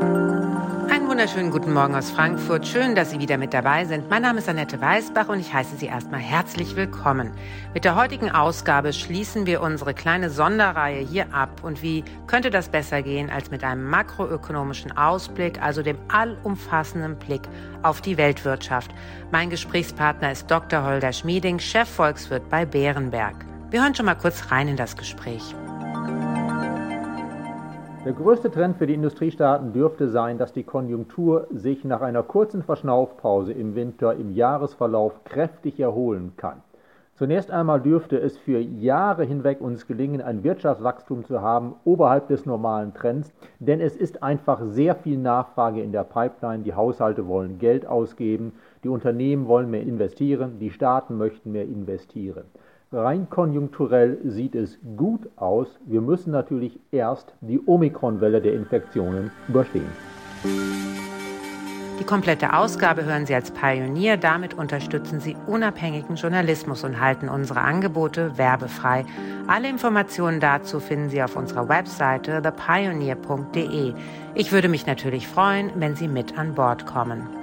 Einen wunderschönen guten Morgen aus Frankfurt. Schön, dass Sie wieder mit dabei sind. Mein Name ist Annette Weißbach und ich heiße Sie erstmal herzlich willkommen. Mit der heutigen Ausgabe schließen wir unsere kleine Sonderreihe hier ab. Und wie könnte das besser gehen als mit einem makroökonomischen Ausblick, also dem allumfassenden Blick auf die Weltwirtschaft? Mein Gesprächspartner ist Dr. Holger Schmieding, Chefvolkswirt bei Bärenberg. Wir hören schon mal kurz rein in das Gespräch. Der größte Trend für die Industriestaaten dürfte sein, dass die Konjunktur sich nach einer kurzen Verschnaufpause im Winter im Jahresverlauf kräftig erholen kann. Zunächst einmal dürfte es für Jahre hinweg uns gelingen, ein Wirtschaftswachstum zu haben oberhalb des normalen Trends, denn es ist einfach sehr viel Nachfrage in der Pipeline. Die Haushalte wollen Geld ausgeben, die Unternehmen wollen mehr investieren, die Staaten möchten mehr investieren. Rein konjunkturell sieht es gut aus. Wir müssen natürlich erst die Omikron-Welle der Infektionen überstehen. Die komplette Ausgabe hören Sie als Pionier. Damit unterstützen Sie unabhängigen Journalismus und halten unsere Angebote werbefrei. Alle Informationen dazu finden Sie auf unserer Webseite thepioneer.de. Ich würde mich natürlich freuen, wenn Sie mit an Bord kommen.